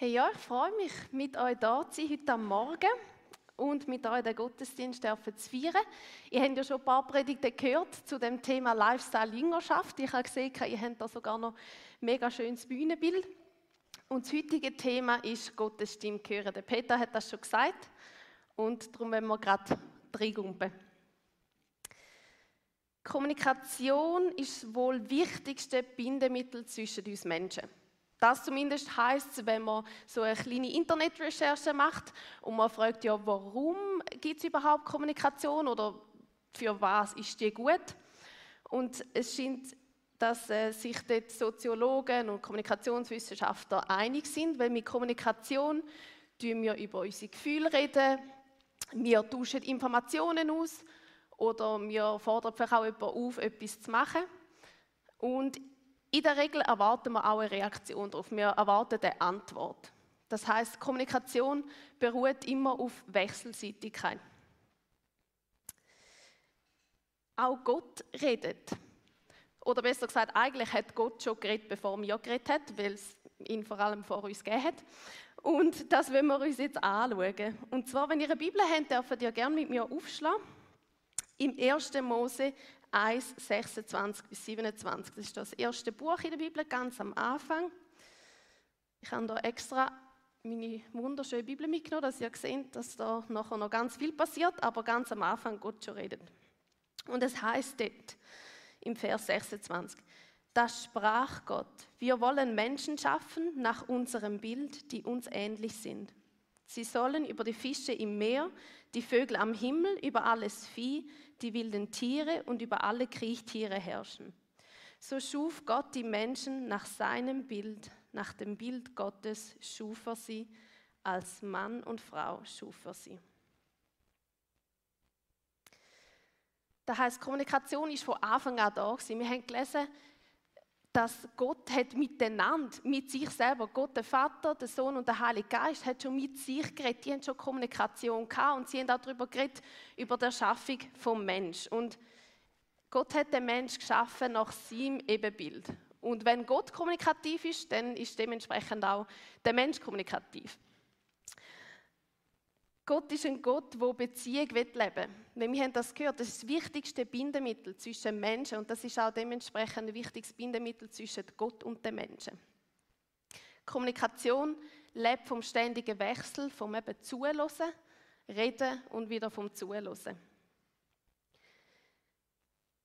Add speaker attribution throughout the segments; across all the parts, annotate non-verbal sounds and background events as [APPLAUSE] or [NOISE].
Speaker 1: Hey, ja, ich freue mich, mit euch da zu sein heute am Morgen und mit euch den Gottesdienst zu feiern. Ihr habt ja schon ein paar Predigten gehört zu dem Thema Lifestyle-Jüngerschaft. Ich habe gesehen, ihr habt da sogar noch ein mega schönes Bühnenbild. Und das heutige Thema ist Gottes Stimme hören. Der Peter hat das schon gesagt und darum wollen wir gerade reingumpen. Kommunikation ist wohl das wichtigste Bindemittel zwischen uns Menschen. Das zumindest heißt, wenn man so eine kleine Internetrecherche macht und man fragt, ja, warum gibt es überhaupt Kommunikation oder für was ist die gut? Und es scheint, dass äh, sich dort Soziologen und Kommunikationswissenschaftler einig sind, weil mit Kommunikation tun wir über unsere Gefühle reden, wir tauschen Informationen aus oder wir fordern vielleicht auch jemanden auf, etwas zu machen. Und in der Regel erwarten wir auch eine Reaktion darauf. Wir erwarten eine Antwort. Das heißt, Kommunikation beruht immer auf Wechselseitigkeit. Auch Gott redet. Oder besser gesagt, eigentlich hat Gott schon geredet, bevor wir geredet haben, weil es ihn vor allem vor uns gegeben hat. Und das wollen wir uns jetzt anschauen. Und zwar, wenn ihr eine Bibel habt, dürft ihr gerne mit mir aufschlagen. Im 1. Mose 1, 26 bis 27. Das ist das erste Buch in der Bibel, ganz am Anfang. Ich habe da extra meine wunderschöne Bibel mitgenommen, dass ihr seht, dass da nachher noch ganz viel passiert, aber ganz am Anfang Gott schon redet. Und es heißt dort im Vers 26, das sprach Gott, wir wollen Menschen schaffen nach unserem Bild, die uns ähnlich sind. Sie sollen über die Fische im Meer, die Vögel am Himmel, über alles Vieh, die wilden Tiere und über alle Kriechtiere herrschen. So schuf Gott die Menschen nach seinem Bild, nach dem Bild Gottes schuf er sie, als Mann und Frau schuf er sie. Das heißt, Kommunikation ist von Anfang an da gewesen. Wir haben gelesen, dass Gott hat miteinander, mit sich selber, Gott, der Vater, der Sohn und der Heilige Geist, hat schon mit sich geredet. Die haben schon Kommunikation gehabt und sie haben auch darüber geredet, über die Erschaffung vom Mensch. Und Gott hat den Mensch geschaffen nach seinem Ebenbild. Und wenn Gott kommunikativ ist, dann ist dementsprechend auch der Mensch kommunikativ. Gott ist ein Gott, der Beziehung leben will. Wir haben das gehört, das ist das wichtigste Bindemittel zwischen Menschen und das ist auch dementsprechend ein wichtiges Bindemittel zwischen Gott und den Menschen. Kommunikation lebt vom ständigen Wechsel, vom eben Zuhören, Reden und wieder vom Zuhören.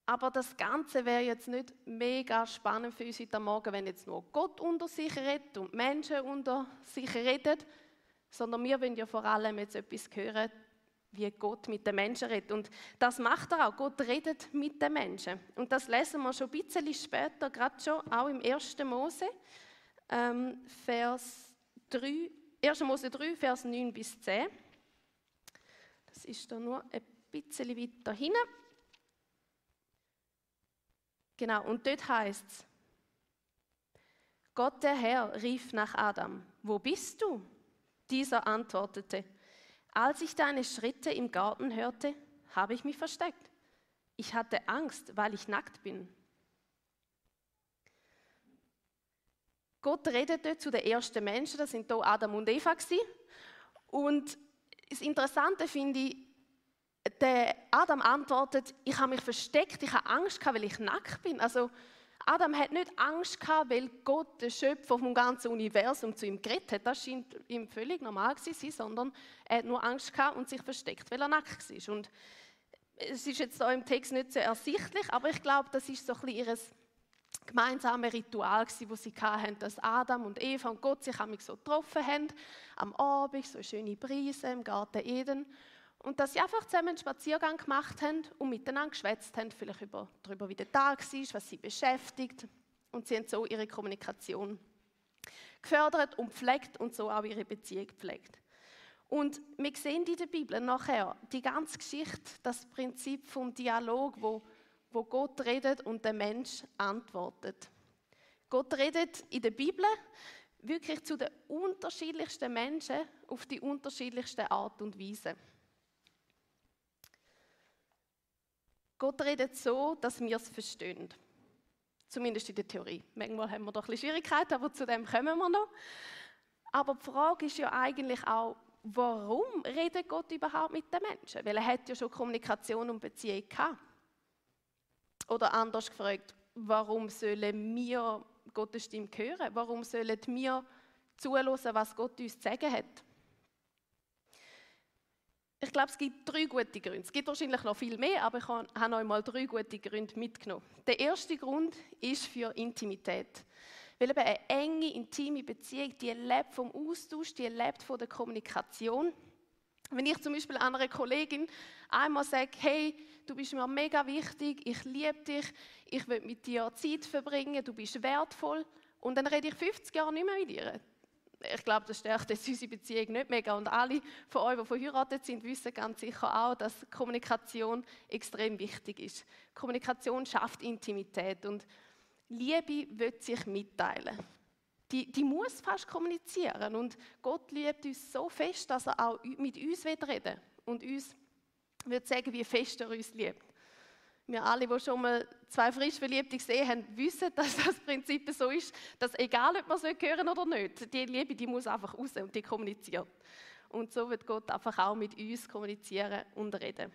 Speaker 1: Aber das Ganze wäre jetzt nicht mega spannend für uns heute Morgen, wenn jetzt nur Gott unter sich redet und Menschen unter sich reden, sondern wir wollen ja vor allem jetzt etwas hören, wie Gott mit den Menschen redet. Und das macht er auch. Gott redet mit den Menschen. Und das lesen wir schon ein bisschen später, gerade schon auch im 1. Mose, ähm, Vers 3, 1. Mose 3, Vers 9 bis 10. Das ist da nur ein bisschen weiter hinten. Genau, und dort heißt es, Gott der Herr rief nach Adam, wo bist du? Dieser antwortete, als ich deine Schritte im Garten hörte, habe ich mich versteckt. Ich hatte Angst, weil ich nackt bin. Gott redete zu den ersten Menschen, das sind hier Adam und Eva. Und das Interessante finde ich, der Adam antwortet, ich habe mich versteckt, ich habe Angst, weil ich nackt bin. Also Adam hat nicht Angst gehabt, weil Gott, der Schöpfer vom ganzen Universum, zu ihm geredet hat. Das scheint ihm völlig normal zu sein, sondern er hat nur Angst gehabt und sich versteckt, weil er nackt war. Und es ist jetzt so im Text nicht so ersichtlich, aber ich glaube, das ist so ein bisschen ihr gemeinsames Ritual gewesen, das sie hatten, dass Adam und Eva und Gott sich so getroffen haben, am Abend, so eine schöne Brise im Garten Eden. Und dass sie einfach zusammen einen Spaziergang gemacht haben und miteinander geschwätzt haben, vielleicht über, darüber, wie der Tag war, was sie beschäftigt. Und sie haben so ihre Kommunikation gefördert und pflegt und so auch ihre Beziehung gepflegt. Und wir sehen in der Bibel nachher die ganze Geschichte, das Prinzip vom Dialog, wo, wo Gott redet und der Mensch antwortet. Gott redet in der Bibel wirklich zu den unterschiedlichsten Menschen auf die unterschiedlichste Art und Weise. Gott redet so, dass wir es verstehen. Zumindest in der Theorie. Manchmal haben wir doch ein bisschen Schwierigkeiten, aber zu dem kommen wir noch. Aber die Frage ist ja eigentlich auch, warum redet Gott überhaupt mit den Menschen? Weil er hat ja schon Kommunikation und Beziehung gehabt. Oder anders gefragt, warum sollen wir Gottes Stimme hören? Warum sollen wir zuhören, was Gott uns zu sagen hat? Ich glaube, es gibt drei gute Gründe. Es gibt wahrscheinlich noch viel mehr, aber ich habe euch mal drei gute Gründe mitgenommen. Der erste Grund ist für Intimität. Weil eben eine enge, intime Beziehung, die lebt vom Austausch, die lebt von der Kommunikation. Wenn ich zum Beispiel einer Kollegin einmal sage, hey, du bist mir mega wichtig, ich liebe dich, ich will mit dir Zeit verbringen, du bist wertvoll, und dann rede ich 50 Jahre nicht mehr mit ihr, ich glaube, das stärkt jetzt unsere Beziehung nicht mega. Und alle von euch, die verheiratet sind, wissen ganz sicher auch, dass Kommunikation extrem wichtig ist. Kommunikation schafft Intimität und Liebe wird sich mitteilen. Die, die muss fast kommunizieren. Und Gott liebt uns so fest, dass er auch mit uns reden will und uns wird sagen, wie fest er uns liebt. Wir alle, die schon mal zwei frisch Verliebte gesehen haben, wissen, dass das Prinzip so ist, dass egal, ob man es hören oder nicht, die Liebe, die muss einfach raus und die kommuniziert. Und so wird Gott einfach auch mit uns kommunizieren und reden.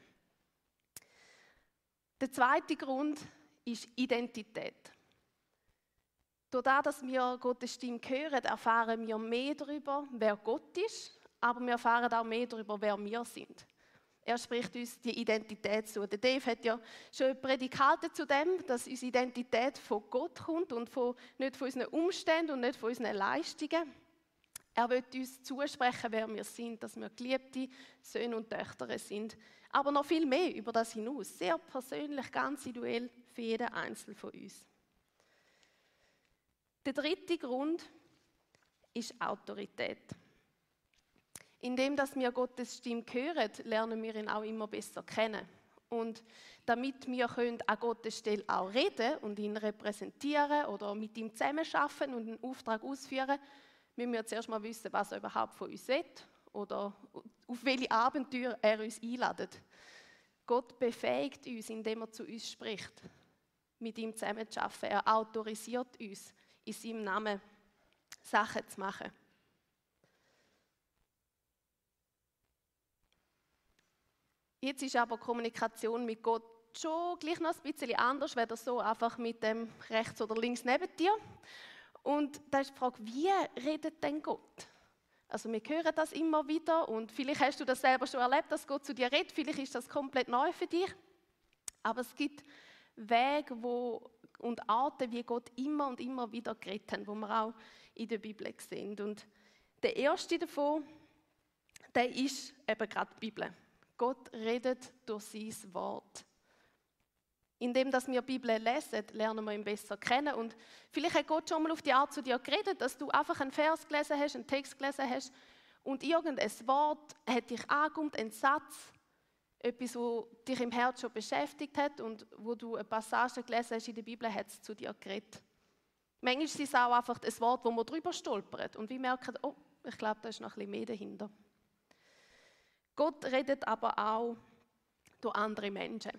Speaker 1: Der zweite Grund ist Identität. Durch das, dass wir Gottes Stimme hören, erfahren wir mehr darüber, wer Gott ist, aber wir erfahren auch mehr darüber, wer wir sind. Er spricht uns die Identität zu. Der Dave hat ja schon Prädikate zu dem, dass unsere Identität von Gott kommt und von, nicht von unseren Umständen und nicht von unseren Leistungen. Er wird uns zusprechen, wer wir sind, dass wir geliebte Söhne und Töchter sind. Aber noch viel mehr über das hinaus. Sehr persönlich, ganz individuell für jeden Einzelnen von uns. Der dritte Grund ist Autorität. Indem dass wir Gottes Stimme hören, lernen wir ihn auch immer besser kennen. Und damit wir können an Gottes Stelle auch reden und ihn repräsentieren oder mit ihm zusammenarbeiten und einen Auftrag ausführen, müssen wir zuerst mal wissen, was er überhaupt von uns will oder auf welche Abenteuer er uns einladet. Gott befähigt uns, indem er zu uns spricht, mit ihm zusammenzuarbeiten. Er autorisiert uns, in seinem Namen Sachen zu machen. Jetzt ist aber Kommunikation mit Gott schon gleich noch ein bisschen anders, weder so einfach mit dem rechts oder links neben dir. Und da ist die Frage, wie redet denn Gott? Also wir hören das immer wieder und vielleicht hast du das selber schon erlebt, dass Gott zu dir redet, vielleicht ist das komplett neu für dich. Aber es gibt Wege wo, und Arten, wie Gott immer und immer wieder geredet hat, wo wir auch in der Bibel sehen. Und der erste davon, der ist eben gerade die Bibel. Gott redet durch sein Wort. Indem dass wir die Bibel lesen, lernen wir ihn besser kennen. Und vielleicht hat Gott schon mal auf die Art zu dir geredet, dass du einfach einen Vers gelesen hast, einen Text gelesen hast und irgendein Wort hat dich angekommen, ein Satz, etwas, was dich im Herz schon beschäftigt hat und wo du eine Passage gelesen hast in der Bibel, hat es zu dir geredet. Manchmal ist es auch einfach ein Wort, wo man drüber stolpert und wir merken, oh, ich glaube, da ist noch ein bisschen mehr dahinter. Gott redet aber auch durch andere Menschen.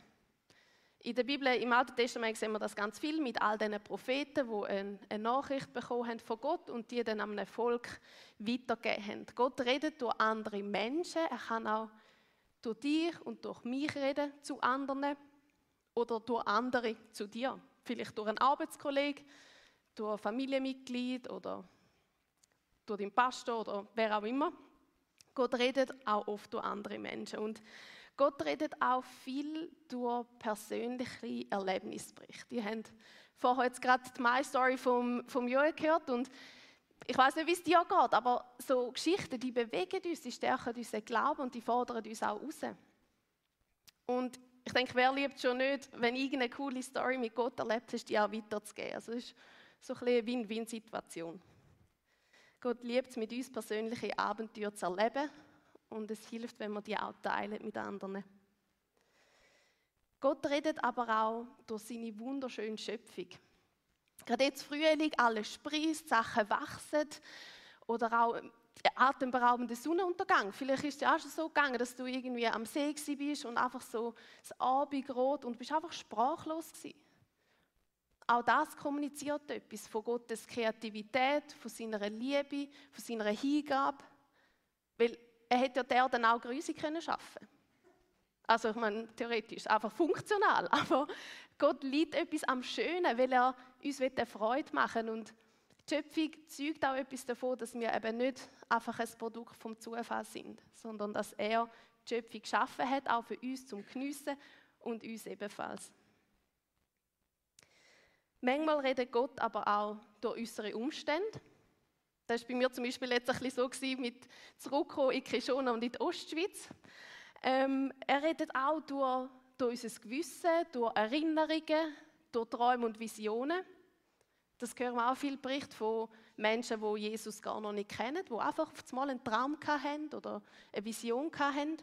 Speaker 1: In der Bibel, im Alten Testament sehen wir das ganz viel mit all diesen Propheten, die eine Nachricht bekommen haben von Gott und die dann einem Volk weitergegeben haben. Gott redet durch andere Menschen. Er kann auch durch dich und durch mich reden zu anderen oder durch andere zu dir. Vielleicht durch einen Arbeitskollegen, durch ein Familienmitglied oder durch den Pastor oder wer auch immer. Gott redet auch oft durch andere Menschen. Und Gott redet auch viel durch persönliche Erlebnisberichte. Ihr habt vorher jetzt gerade die My Story vom, vom Joel gehört und ich weiß nicht, wie es dir geht, aber so Geschichten, die bewegen uns, die stärken unseren Glauben und die fordern uns auch raus. Und ich denke, wer liebt schon nicht, wenn irgendeine coole Story mit Gott erlebt hast, die auch weiterzugeben. Also es ist so ein eine Win-Win-Situation. Gott liebt es, mit uns persönliche Abenteuer zu erleben und es hilft, wenn wir die auch teilen mit anderen. Gott redet aber auch durch seine wunderschöne Schöpfung. Gerade jetzt Frühling, alles sprießt, Sachen wachsen oder auch atemberaubender Sonnenuntergang. Vielleicht ist es ja auch schon so gegangen, dass du irgendwie am See bist und einfach so das Abendrot und bist einfach sprachlos gewesen. Auch das kommuniziert etwas von Gottes Kreativität, von seiner Liebe, von seiner Hingabe. Weil er hätte ja der dann auch grusig können schaffen. Also ich meine, theoretisch, einfach funktional. [LAUGHS] Aber Gott liebt etwas am Schönen, weil er uns eine Freude machen will. Und die Schöpfung zeugt auch etwas davon, dass wir eben nicht einfach ein Produkt vom Zufall sind, sondern dass er die Schöpfung geschaffen hat, auch für uns zum Geniessen und uns ebenfalls. Manchmal redet Gott aber auch durch unsere Umstände. Das war bei mir zum Beispiel jetzt ein bisschen so mit Zurückkommen in Kishona und in die Ostschweiz. Ähm, er redet auch durch, durch unser Gewissen, durch Erinnerungen, durch Träume und Visionen. Das hören wir auch viel Berichte von Menschen, die Jesus gar noch nicht kennen, die einfach auf einmal einen Traum hatten oder eine Vision hatten.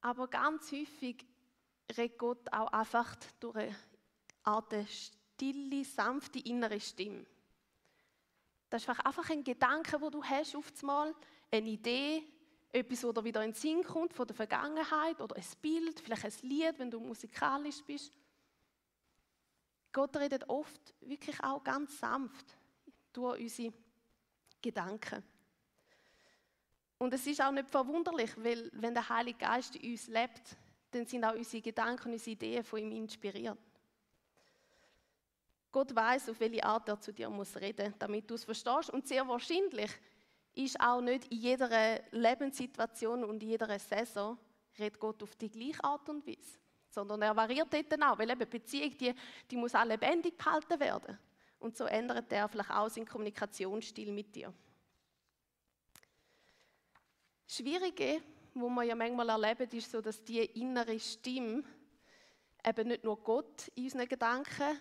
Speaker 1: Aber ganz häufig redet Gott auch einfach durch eine Art stille, sanfte innere Stimme. Das ist einfach ein Gedanke, wo du hast, auf einmal eine Idee, etwas, das wieder in den Sinn kommt von der Vergangenheit oder ein Bild, vielleicht ein Lied, wenn du musikalisch bist. Gott redet oft wirklich auch ganz sanft durch unsere Gedanken. Und es ist auch nicht verwunderlich, weil wenn der Heilige Geist in uns lebt, dann sind auch unsere Gedanken unsere Ideen von ihm inspiriert. Gott weiß, auf welche Art er zu dir muss reden, damit du es verstehst. Und sehr wahrscheinlich ist auch nicht in jeder Lebenssituation und in jeder Saison redet Gott auf die gleiche Art und Weise, sondern er variiert dort auch, weil eben Beziehung, die, die muss auch lebendig gehalten werden. Und so ändert er vielleicht auch seinen Kommunikationsstil mit dir. Schwierige, wo man ja manchmal erlebt, ist so, dass die innere Stimme eben nicht nur Gott in unseren Gedanken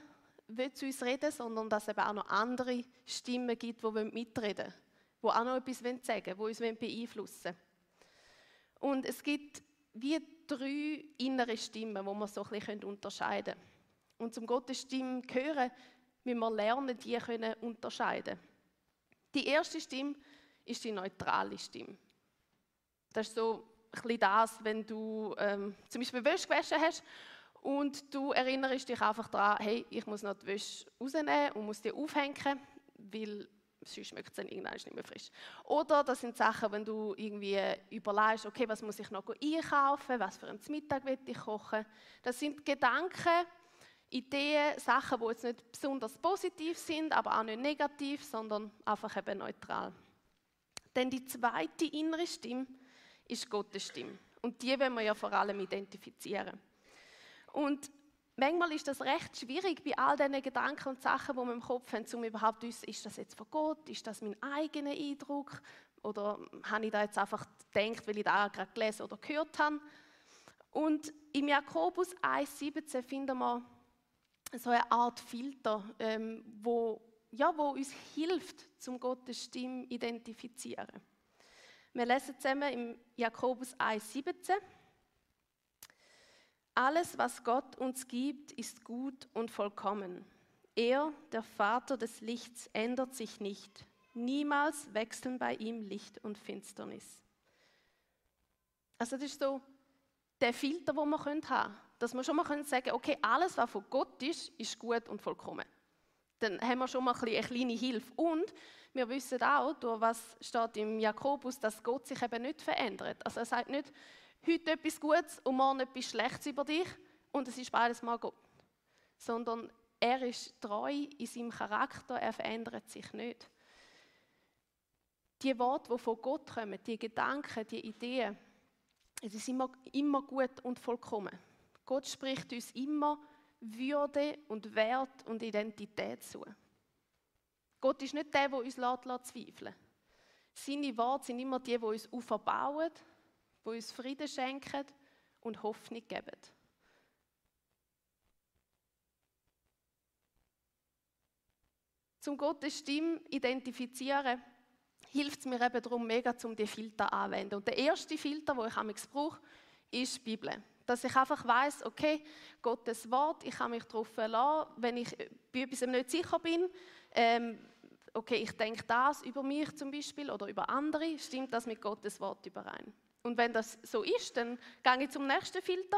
Speaker 1: will zu uns reden, sondern dass es eben auch noch andere Stimmen gibt, die mitreden wollen, die auch noch etwas sagen wollen, die uns beeinflussen wollen. Und es gibt wie drei innere Stimmen, die man so ein bisschen unterscheiden können. Und zum Gottes Stimme hören, müssen wir lernen, die können unterscheiden. Die erste Stimme ist die neutrale Stimme. Das ist so ein bisschen das, wenn du ähm, zum Beispiel Wäsche gewaschen hast und du erinnerst dich einfach daran, hey, ich muss noch die Wäsche rausnehmen und muss die aufhängen, weil sonst schmeckt es dann irgendwann nicht mehr frisch. Oder das sind Sachen, wenn du irgendwie überlegst, okay, was muss ich noch einkaufen, was für einen Mittag will ich kochen. Das sind Gedanken, Ideen, Sachen, die jetzt nicht besonders positiv sind, aber auch nicht negativ, sondern einfach eben neutral. Denn die zweite innere Stimme ist Gottes Stimme. Und die wollen wir ja vor allem identifizieren. Und manchmal ist das recht schwierig bei all diesen Gedanken und Sachen, die wir im Kopf haben, um überhaupt zu wissen, ist das jetzt von Gott, ist das mein eigener Eindruck oder habe ich da jetzt einfach gedacht, weil ich da gerade gelesen oder gehört habe. Und im Jakobus 1,17 finden wir so eine Art Filter, ähm, wo, ja, wo uns hilft, zum Gottes Stimme identifizieren. Wir lesen zusammen im Jakobus 1,17. Alles, was Gott uns gibt, ist gut und vollkommen. Er, der Vater des Lichts, ändert sich nicht. Niemals wechseln bei ihm Licht und Finsternis. Also das ist so der Filter, den wir haben können. Dass wir schon mal sagen können, okay, alles, was von Gott ist, ist gut und vollkommen. Dann haben wir schon mal eine kleine Hilfe. Und wir wissen auch, durch was steht im Jakobus, dass Gott sich eben nicht verändert. Also er sagt nicht, heute etwas Gutes und morgen etwas Schlechtes über dich und es ist beides mal Gott. Sondern er ist treu in seinem Charakter, er verändert sich nicht. Die Worte, die von Gott kommen, die Gedanken, die Ideen, es ist immer, immer gut und vollkommen. Gott spricht uns immer Würde und Wert und Identität zu. Gott ist nicht der, der uns zweifeln lässt. Seine Worte sind immer die, die uns aufbauen, die uns Frieden schenken und Hoffnung geben. Zum Gottes Stimme identifizieren, hilft es mir eben darum, mega zum die Filter anwenden. Und der erste Filter, den ich am brauche, ist die Bibel. Dass ich einfach weiß, okay, Gottes Wort, ich kann mich darauf verlassen, wenn ich bei etwas nicht sicher bin, ähm, okay, ich denke das über mich zum Beispiel oder über andere, stimmt das mit Gottes Wort überein? Und wenn das so ist, dann gehe ich zum nächsten Filter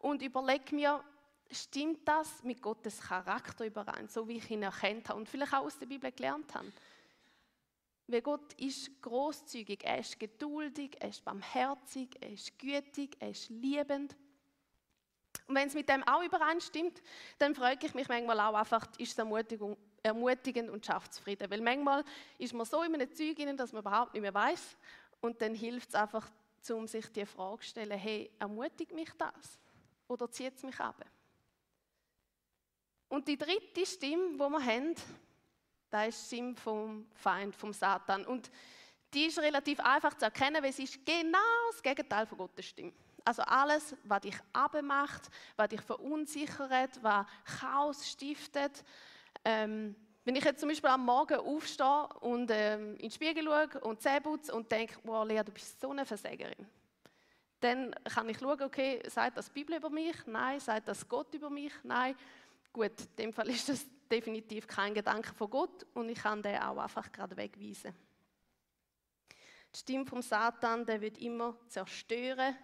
Speaker 1: und überlege mir, stimmt das mit Gottes Charakter überein, so wie ich ihn erkannt habe und vielleicht auch aus der Bibel gelernt habe. Weil Gott ist großzügig, er ist geduldig, er ist barmherzig, er ist gütig, er ist liebend. Und wenn es mit dem auch übereinstimmt, dann freue ich mich manchmal auch einfach, ist es Ermutigung, ermutigend und schafft Frieden. Weil manchmal ist man so in einem Zeug dass man überhaupt nicht mehr weiß und dann hilft es einfach, um sich die Frage zu stellen, hey, ermutigt mich das? Oder zieht es mich ab? Und die dritte Stimme, die wir haben, das ist die Stimme vom Feind, vom Satan. Und die ist relativ einfach zu erkennen, weil sie ist genau das Gegenteil von Gottes Stimme. Also alles, was dich abmacht, was dich verunsichert, was Chaos stiftet. Ähm, wenn ich jetzt zum Beispiel am Morgen aufstehe und ähm, in den Spiegel schaue und Zähne und denke, wow, Lea, du bist so eine Versägerin, dann kann ich schauen, okay, sagt das die Bibel über mich? Nein. Sagt das Gott über mich? Nein. Gut, in dem Fall [LAUGHS] ist das definitiv kein Gedanke von Gott und ich kann den auch einfach gerade wegweisen. Die Stimme vom Satan, der wird immer zerstören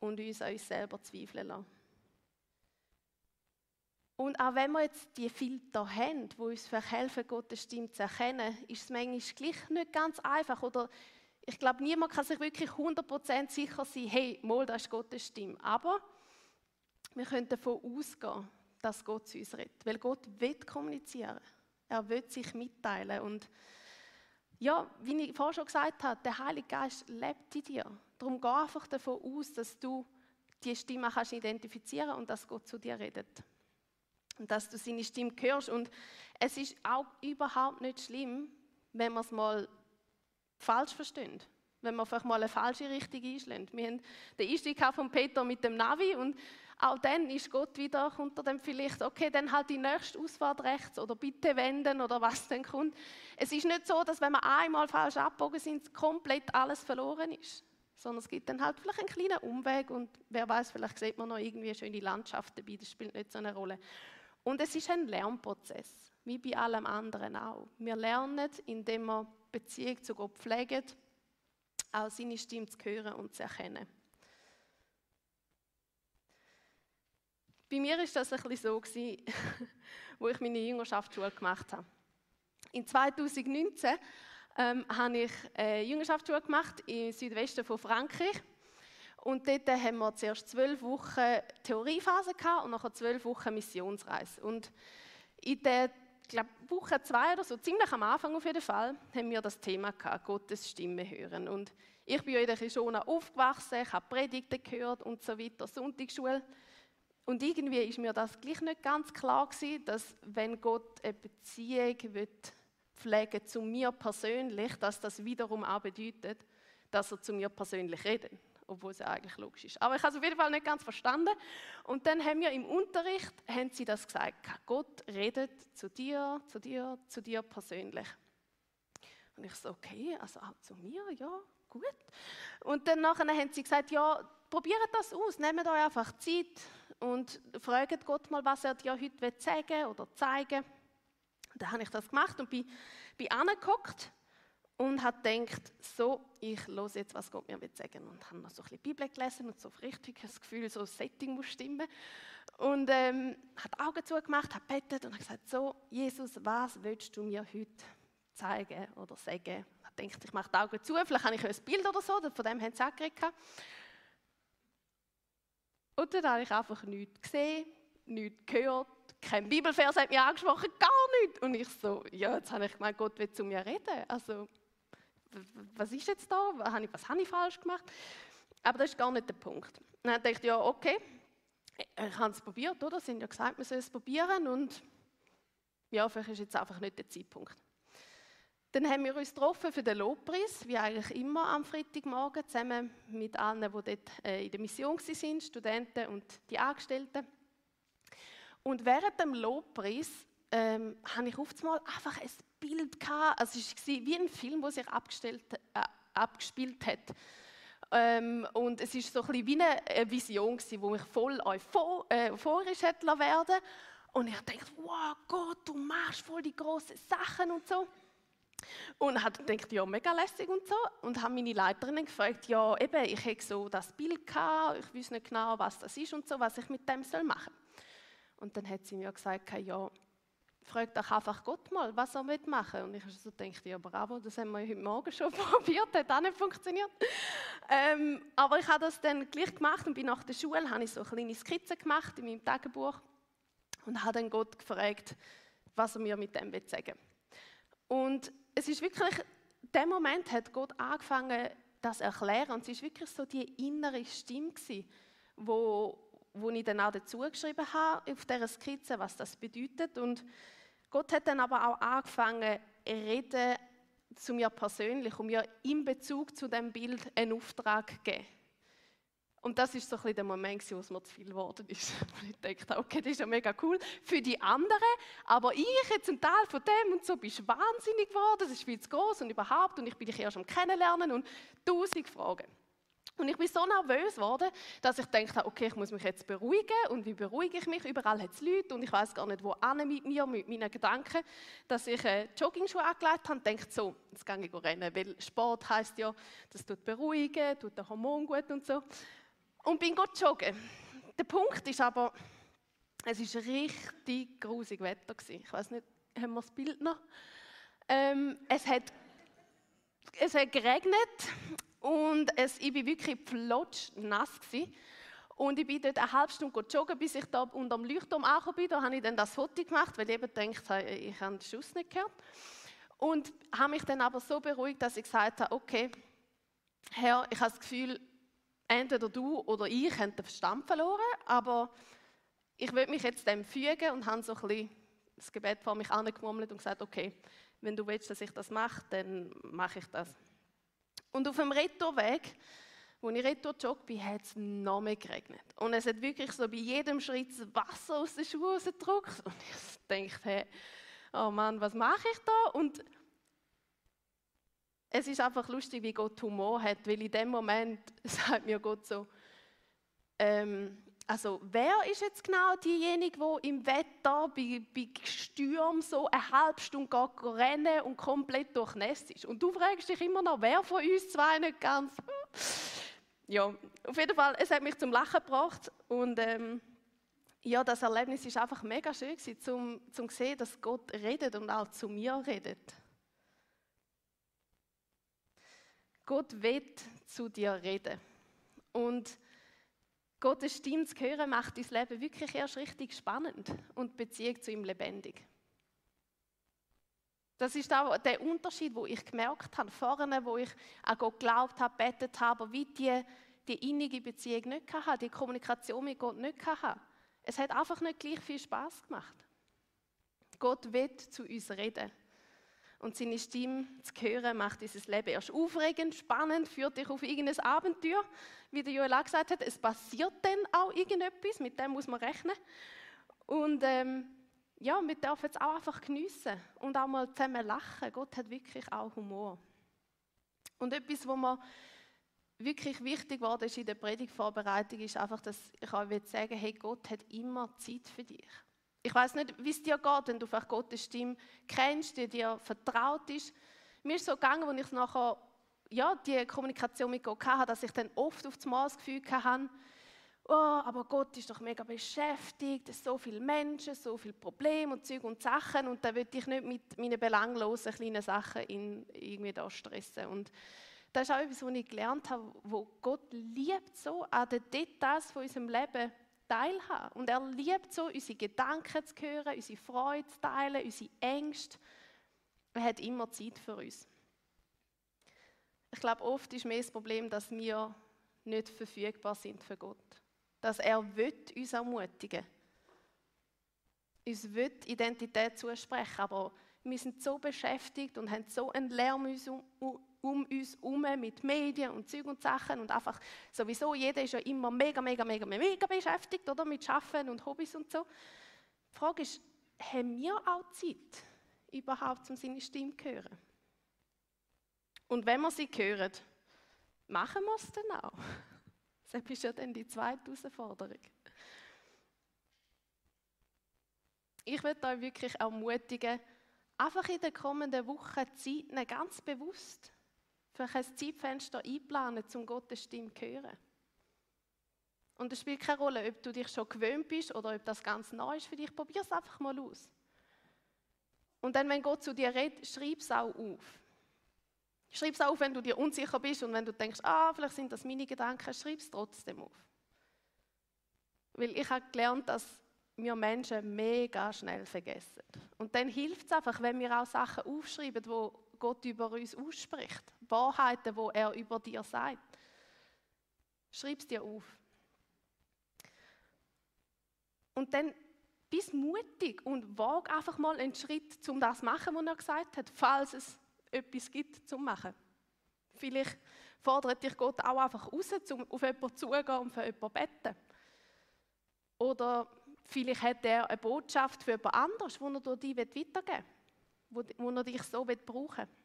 Speaker 1: und uns an uns selber zweifeln lassen. Und auch wenn wir jetzt die Filter haben, die uns verhelfen, Gottes Stimme zu erkennen, ist es manchmal gleich nicht ganz einfach. Oder ich glaube, niemand kann sich wirklich 100% sicher sein, hey, mal, das ist Gottes Stimme. Aber wir können davon ausgehen, dass Gott zu uns redet. Weil Gott will kommunizieren. Er will sich mitteilen. Und ja, wie ich vorher schon gesagt habe, der Heilige Geist lebt in dir. Darum geh einfach davon aus, dass du die Stimme kannst identifizieren und dass Gott zu dir redet. Dass du seine Stimme hörst. Und es ist auch überhaupt nicht schlimm, wenn man es mal falsch versteht. Wenn man einfach mal eine falsche Richtung einschlägt. Wir haben den Einstieg von Peter mit dem Navi und auch dann ist Gott wieder unter dem vielleicht, okay, dann halt die nächste Ausfahrt rechts oder bitte wenden oder was dann kommt. Es ist nicht so, dass wenn wir einmal falsch abbogen sind, komplett alles verloren ist sondern es gibt dann halt vielleicht einen kleinen Umweg und wer weiß, vielleicht sieht man noch irgendwie eine schöne Landschaft dabei, das spielt nicht so eine Rolle. Und es ist ein Lernprozess, wie bei allem anderen auch. Wir lernen, indem wir Beziehung zu Gott pflegen, auch seine Stimme zu hören und zu erkennen. Bei mir war das ein bisschen so, gewesen, [LAUGHS] wo ich meine Jüngerschaftsschule gemacht habe. In 2019 ähm, habe ich eine Jüngerschaftsschule gemacht im Südwesten von Frankreich. Und dort haben wir zuerst zwölf Wochen Theoriephase gehabt und nachher zwölf Wochen Missionsreise. Und in der glaube, Woche zwei oder so, ziemlich am Anfang auf jeden Fall, haben wir das Thema gehabt, Gottes Stimme hören. Und ich bin ja in der Kishona aufgewachsen, ich habe Predigten gehört und so weiter, Sonntagsschule. Und irgendwie ist mir das gleich nicht ganz klar gewesen, dass wenn Gott eine Beziehung wird pflegen zu mir persönlich, dass das wiederum auch bedeutet, dass er zu mir persönlich redet, obwohl es ja eigentlich logisch ist. Aber ich habe es auf jeden Fall nicht ganz verstanden. Und dann haben wir im Unterricht, haben sie das gesagt, Gott redet zu dir, zu dir, zu dir persönlich. Und ich so, okay, also auch zu mir, ja, gut. Und dann nachher haben sie gesagt, ja, probiert das aus, nehmt euch einfach Zeit und fragt Gott mal, was er dir heute sagen oder zeigen will. Dann habe ich das gemacht und bin, bin angeguckt und habe gedacht, so, ich höre jetzt, was Gott mir sagen will Und habe noch so ein bisschen Bibel gelesen und so richtig das Gefühl, so ein Setting muss stimmen. Und ähm, die Augen zugemacht, habe betet und habe gesagt, so, Jesus, was willst du mir heute zeigen oder sagen? Ich denke, ich mache die Augen zu, vielleicht habe ich ein Bild oder so, von dem haben sie auch geredet. Und dann habe ich einfach nichts gesehen, nichts gehört, kein Bibelvers hat mich angesprochen, gar nicht. Und ich so, ja, jetzt habe ich gemeint, Gott will zu mir reden. Also, was ist jetzt da? Was habe ich, falsch gemacht? Aber das ist gar nicht der Punkt. Dann dachte ich, ja, okay, ich habe es probiert, oder? Sie haben ja gesagt, wir sollen es probieren und ja, vielleicht ist jetzt einfach nicht der Zeitpunkt. Dann haben wir uns getroffen für den Lobpreis, wie eigentlich immer am Freitagmorgen, zusammen mit allen, die dort äh, in der Mission waren, Studenten und die Angestellten. Und während dem Lobpreis ähm, habe ich oft mal einfach ein Bild gehabt. Also es war wie ein Film, der sich abgestellt, äh, abgespielt hat. Ähm, und es ist so ein bisschen wie eine Vision wo mich voll euphor, äh, euphorisch hätte werden Und ich dachte, wow, Gott, du machst voll die großen Sachen und so. Und habe gedacht, ja, mega lässig und so. Und habe meine Leiterin gefragt, ja, eben, ich hätte so das Bild gehabt, ich weiß nicht genau, was das ist und so, was ich mit dem soll machen soll. Und dann hat sie mir gesagt, ja, frag doch einfach Gott mal, was er machen will. Und ich habe so gedacht, ja bravo, das haben wir heute Morgen schon [LAUGHS] probiert, hat auch nicht funktioniert. Ähm, aber ich habe das dann gleich gemacht und bin nach der Schule, habe ich so eine kleine Skizze gemacht in meinem Tagebuch und habe dann Gott gefragt, was er mir mit dem will sagen Und es ist wirklich, in dem Moment hat Gott angefangen, das zu erklären. Und es war wirklich so die innere Stimme, die wo ich dann auch dazu geschrieben habe auf dieser Skizze, was das bedeutet. Und Gott hat dann aber auch angefangen, reden zu mir persönlich und mir in Bezug zu dem Bild einen Auftrag zu geben. Und das ist so ein bisschen der Moment, wo es mir zu viel geworden ist. [LAUGHS] Und ich dachte, okay, das ist ja mega cool für die anderen, aber ich jetzt ein Teil von dem und so bist wahnsinnig geworden, das ist viel zu groß und überhaupt und ich bin dich erst am Kennenlernen und tausend Fragen. Und ich bin so nervös geworden, dass ich dachte, okay, ich muss mich jetzt beruhigen. Und wie beruhige ich mich? Überall hat es Leute und ich weiß gar nicht, wo an mit mir, mit meinen Gedanken, dass ich äh, Jogging-Schuhe angelegt habe und denke so, jetzt gehe ich rennen, weil Sport heißt ja, das tut beruhigen, tut den Hormon gut und so. Und bin gut joggen. Der Punkt ist aber, es ist richtig grusig Wetter gewesen. Ich weiß nicht, haben wir das Bild noch? Ähm, es hat es hat geregnet und es, ich war wirklich flotsch nass. Gewesen. Und ich bin dort eine halbe Stunde joggen, bis ich da unter dem Leuchtturm angekommen bin. Da habe ich dann das Foto gemacht, weil ich eben gedacht ich habe den Schuss nicht gehört. Und habe mich dann aber so beruhigt, dass ich gesagt habe, okay, Herr, ich habe das Gefühl, entweder du oder ich haben den Verstand verloren, aber ich will mich jetzt dem fügen und habe so ein bisschen das Gebet vor mich angemurmelt und gesagt, okay, wenn du willst, dass ich das mache, dann mache ich das. Und auf dem Retourweg, wo ich retour joggt bin, hat es noch mehr geregnet. Und es hat wirklich so bei jedem Schritt Wasser aus den Schuhen rausgedrückt. Und ich dachte, hey, oh Mann, was mache ich da? Und es ist einfach lustig, wie Gott Humor hat, weil in dem Moment [LAUGHS] sagt mir Gott so, ähm, also wer ist jetzt genau diejenige, die im Wetter bei, bei Sturm so eine halbe Stunde rennen und komplett durchnässt ist? Und du fragst dich immer noch, wer von uns zwei nicht ganz... [LAUGHS] ja, auf jeden Fall, es hat mich zum Lachen gebracht und ähm, ja, das Erlebnis ist einfach mega schön gewesen, zum, zum sehen, dass Gott redet und auch zu mir redet. Gott wird zu dir reden und Gottes Stimme zu hören, macht dein Leben wirklich erst richtig spannend und die Beziehung zu ihm lebendig. Das ist auch der Unterschied, wo ich gemerkt habe, vorne, wo ich an Gott geglaubt habe, betet habe, aber wie die, die innige Beziehung nicht hatte, die Kommunikation mit Gott nicht hatte. Es hat einfach nicht gleich viel Spaß gemacht. Gott wird zu uns reden. Und seine Stimme zu hören, macht dieses Leben erst aufregend, spannend, führt dich auf irgendein Abenteuer. Wie der Joel auch gesagt hat, es passiert dann auch irgendetwas, mit dem muss man rechnen. Und ähm, ja, wir dürfen es auch einfach geniessen und auch mal zusammen lachen. Gott hat wirklich auch Humor. Und etwas, was mir wirklich wichtig war in der Predigtvorbereitung, ist einfach, dass ich euch sagen hey, Gott hat immer Zeit für dich. Ich weiß nicht, wie es dir geht, wenn du vielleicht Gottes Stimme kennst, die dir vertraut ist. Mir ist so gegangen, als ich nachher ja, die Kommunikation mit Gott hatte, dass ich dann oft auf das Gefühl hatte, oh, aber Gott ist doch mega beschäftigt, es so viele Menschen, so viele Probleme und Zeug und Sachen und da will ich nicht mit meinen belanglosen kleinen Sachen in, irgendwie da stressen. Und das ist auch etwas, was ich gelernt habe, wo Gott liebt so an den Details von unserem Leben teilhaben. Und er liebt so, unsere Gedanken zu hören, unsere Freude zu teilen, unsere Ängste. Er hat immer Zeit für uns. Ich glaube, oft ist mehr das Problem, dass wir nicht verfügbar sind für Gott. Dass er uns ermutigen. Uns will Identität zusprechen, aber wir sind so beschäftigt und haben so einen Lärm um uns herum mit Medien und Zeug und Sachen und einfach sowieso, jeder ist ja immer mega, mega, mega, mega beschäftigt, oder? Mit Schaffen und Hobbys und so. Die Frage ist, haben wir auch Zeit, überhaupt um seine Stimme zu hören? Und wenn wir sie hören, machen wir es dann auch? [LAUGHS] Das ist ja dann die zweite Herausforderung. Ich möchte euch wirklich ermutigen, einfach in den kommenden Wochen Zeit ganz bewusst für ein Zeitfenster einplanen, um Gottes Stimme zu hören. Und es spielt keine Rolle, ob du dich schon gewöhnt bist oder ob das ganz neu ist für dich. Probier es einfach mal aus. Und dann, wenn Gott zu dir redet, schreib es auch auf. Schreib es auf, wenn du dir unsicher bist und wenn du denkst, ah, vielleicht sind das meine Gedanken, schreib es trotzdem auf. Weil ich habe gelernt, dass wir Menschen mega schnell vergessen. Und dann hilft es einfach, wenn wir auch Sachen aufschreiben, wo Gott über uns ausspricht. Wahrheiten, wo er über dir sagt. Schreib es dir auf. Und dann bist mutig und wag einfach mal einen Schritt, um das zu machen, was er gesagt hat, falls es etwas gibt zum machen. Vielleicht fordert dich Gott auch einfach raus, um auf jemanden zugehen und für jemanden beten. Oder vielleicht hat er eine Botschaft für jemand anderes, die er dich weitergeben will, wo er dich so brauchen will.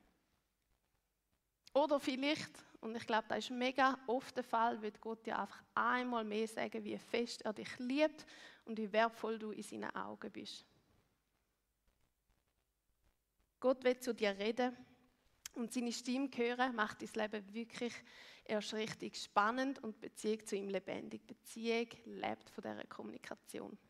Speaker 1: Oder vielleicht, und ich glaube, das ist mega oft der Fall, wird Gott dir einfach einmal mehr sagen, wie fest er dich liebt und wie wertvoll du in seinen Augen bist. Gott will zu dir reden und seine Stimme hören, macht dein Leben wirklich erst richtig spannend und Beziehung zu ihm lebendig. Beziehung lebt von dieser Kommunikation.